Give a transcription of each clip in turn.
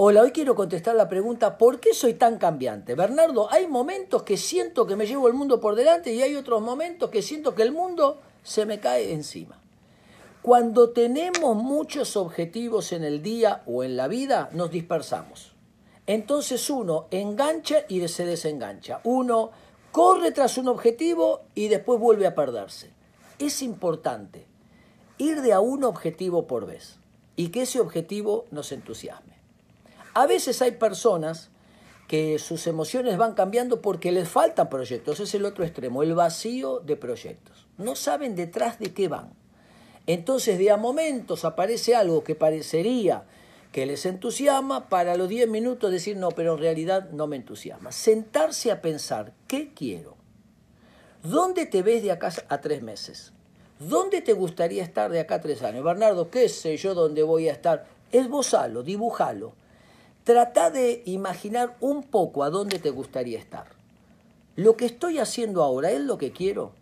Hola, hoy quiero contestar la pregunta, ¿por qué soy tan cambiante? Bernardo, hay momentos que siento que me llevo el mundo por delante y hay otros momentos que siento que el mundo se me cae encima. Cuando tenemos muchos objetivos en el día o en la vida, nos dispersamos. Entonces uno engancha y se desengancha. Uno corre tras un objetivo y después vuelve a perderse. Es importante ir de a un objetivo por vez y que ese objetivo nos entusiasme. A veces hay personas que sus emociones van cambiando porque les faltan proyectos. Es el otro extremo, el vacío de proyectos. No saben detrás de qué van. Entonces de a momentos aparece algo que parecería que les entusiasma, para los 10 minutos decir no, pero en realidad no me entusiasma. Sentarse a pensar, ¿qué quiero? ¿Dónde te ves de acá a tres meses? ¿Dónde te gustaría estar de acá a tres años? Bernardo, ¿qué sé yo dónde voy a estar? Esbozalo, dibujalo. Trata de imaginar un poco a dónde te gustaría estar. ¿Lo que estoy haciendo ahora es lo que quiero?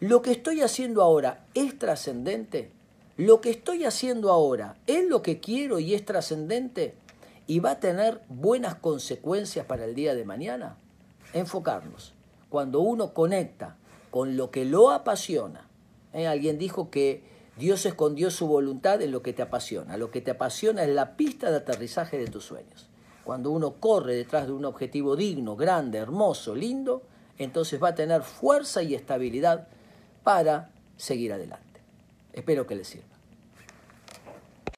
¿Lo que estoy haciendo ahora es trascendente? ¿Lo que estoy haciendo ahora es lo que quiero y es trascendente? ¿Y va a tener buenas consecuencias para el día de mañana? Enfocarnos. Cuando uno conecta con lo que lo apasiona, ¿eh? alguien dijo que Dios escondió su voluntad en lo que te apasiona. Lo que te apasiona es la pista de aterrizaje de tus sueños. Cuando uno corre detrás de un objetivo digno, grande, hermoso, lindo, entonces va a tener fuerza y estabilidad para seguir adelante. Espero que les sirva.